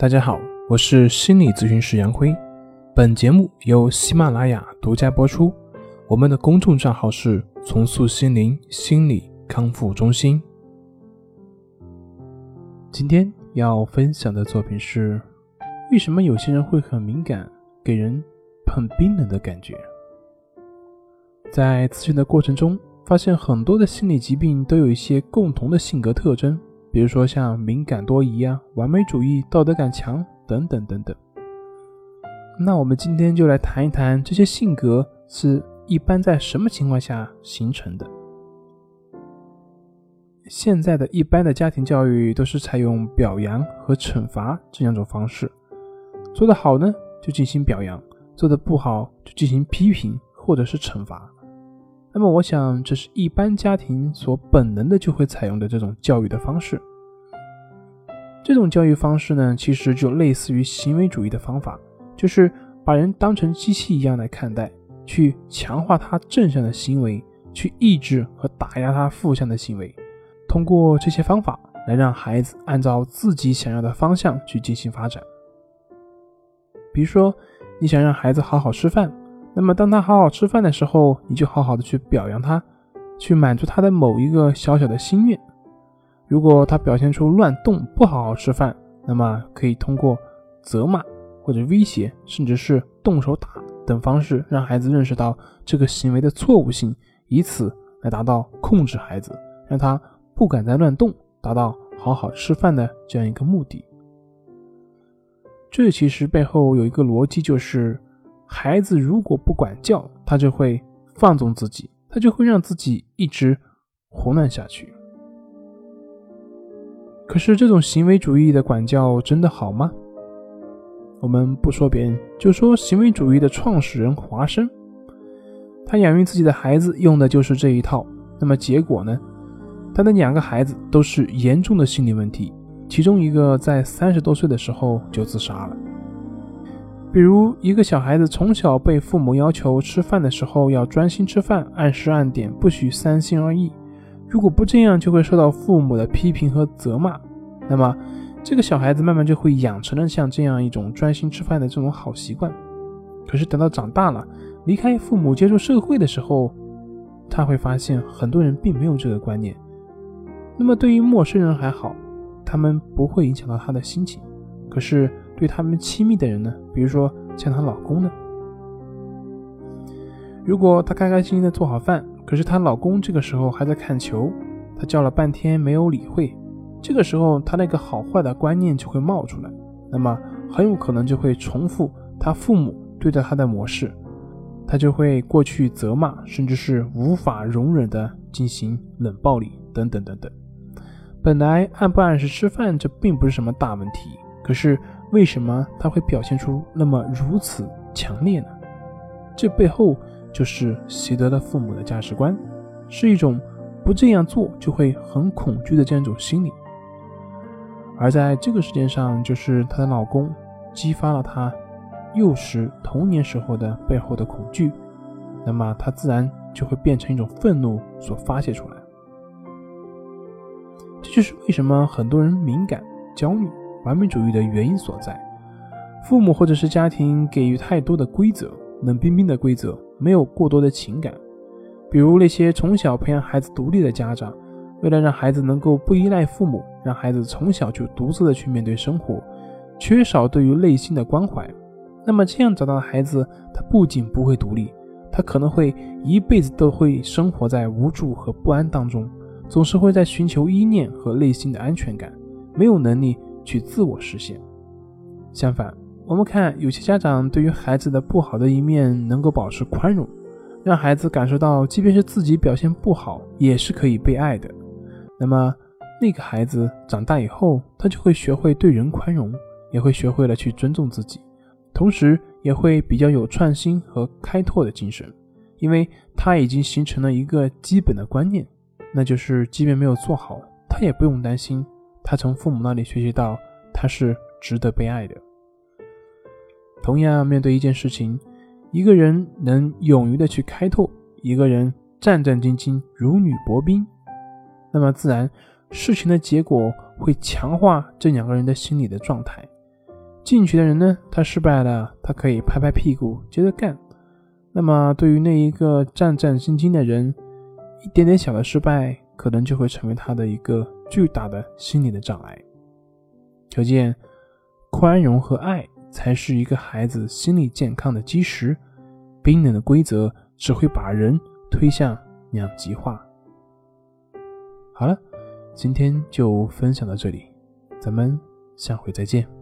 大家好，我是心理咨询师杨辉。本节目由喜马拉雅独家播出。我们的公众账号是“重塑心灵心理康复中心”。今天要分享的作品是：为什么有些人会很敏感，给人很冰冷的感觉？在咨询的过程中，发现很多的心理疾病都有一些共同的性格特征。比如说像敏感多疑啊、完美主义、道德感强等等等等。那我们今天就来谈一谈这些性格是一般在什么情况下形成的。现在的一般的家庭教育都是采用表扬和惩罚这两种方式，做得好呢就进行表扬，做得不好就进行批评或者是惩罚。那么，我想这是一般家庭所本能的就会采用的这种教育的方式。这种教育方式呢，其实就类似于行为主义的方法，就是把人当成机器一样来看待，去强化他正向的行为，去抑制和打压他负向的行为，通过这些方法来让孩子按照自己想要的方向去进行发展。比如说，你想让孩子好好吃饭。那么，当他好好吃饭的时候，你就好好的去表扬他，去满足他的某一个小小的心愿。如果他表现出乱动、不好好吃饭，那么可以通过责骂或者威胁，甚至是动手打等方式，让孩子认识到这个行为的错误性，以此来达到控制孩子，让他不敢再乱动，达到好好吃饭的这样一个目的。这其实背后有一个逻辑，就是。孩子如果不管教，他就会放纵自己，他就会让自己一直胡乱下去。可是这种行为主义的管教真的好吗？我们不说别人，就说行为主义的创始人华生，他养育自己的孩子用的就是这一套。那么结果呢？他的两个孩子都是严重的心理问题，其中一个在三十多岁的时候就自杀了。比如，一个小孩子从小被父母要求吃饭的时候要专心吃饭，按时按点，不许三心二意。如果不这样，就会受到父母的批评和责骂。那么，这个小孩子慢慢就会养成了像这样一种专心吃饭的这种好习惯。可是等到长大了，离开父母接触社会的时候，他会发现很多人并没有这个观念。那么对于陌生人还好，他们不会影响到他的心情。可是。对他们亲密的人呢，比如说像她老公呢，如果她开开心心的做好饭，可是她老公这个时候还在看球，她叫了半天没有理会，这个时候她那个好坏的观念就会冒出来，那么很有可能就会重复她父母对待她的模式，她就会过去责骂，甚至是无法容忍的进行冷暴力等等等等。本来按不按时吃饭这并不是什么大问题，可是。为什么他会表现出那么如此强烈呢？这背后就是习得了父母的价值观，是一种不这样做就会很恐惧的这样一种心理。而在这个事件上，就是她的老公激发了她幼时童年时候的背后的恐惧，那么她自然就会变成一种愤怒所发泄出来。这就是为什么很多人敏感、焦虑。完美主义的原因所在，父母或者是家庭给予太多的规则，冷冰冰的规则，没有过多的情感。比如那些从小培养孩子独立的家长，为了让孩子能够不依赖父母，让孩子从小就独自的去面对生活，缺少对于内心的关怀。那么这样长大的孩子，他不仅不会独立，他可能会一辈子都会生活在无助和不安当中，总是会在寻求依恋和内心的安全感，没有能力。去自我实现。相反，我们看有些家长对于孩子的不好的一面能够保持宽容，让孩子感受到，即便是自己表现不好，也是可以被爱的。那么，那个孩子长大以后，他就会学会对人宽容，也会学会了去尊重自己，同时也会比较有创新和开拓的精神，因为他已经形成了一个基本的观念，那就是即便没有做好，他也不用担心。他从父母那里学习到，他是值得被爱的。同样，面对一件事情，一个人能勇于的去开拓，一个人战战兢兢如履薄冰，那么自然事情的结果会强化这两个人的心理的状态。进取的人呢，他失败了，他可以拍拍屁股接着干。那么对于那一个战战兢兢的人，一点点小的失败，可能就会成为他的一个巨大的心理的障碍。可见，宽容和爱才是一个孩子心理健康的基石。冰冷的规则只会把人推向两极化。好了，今天就分享到这里，咱们下回再见。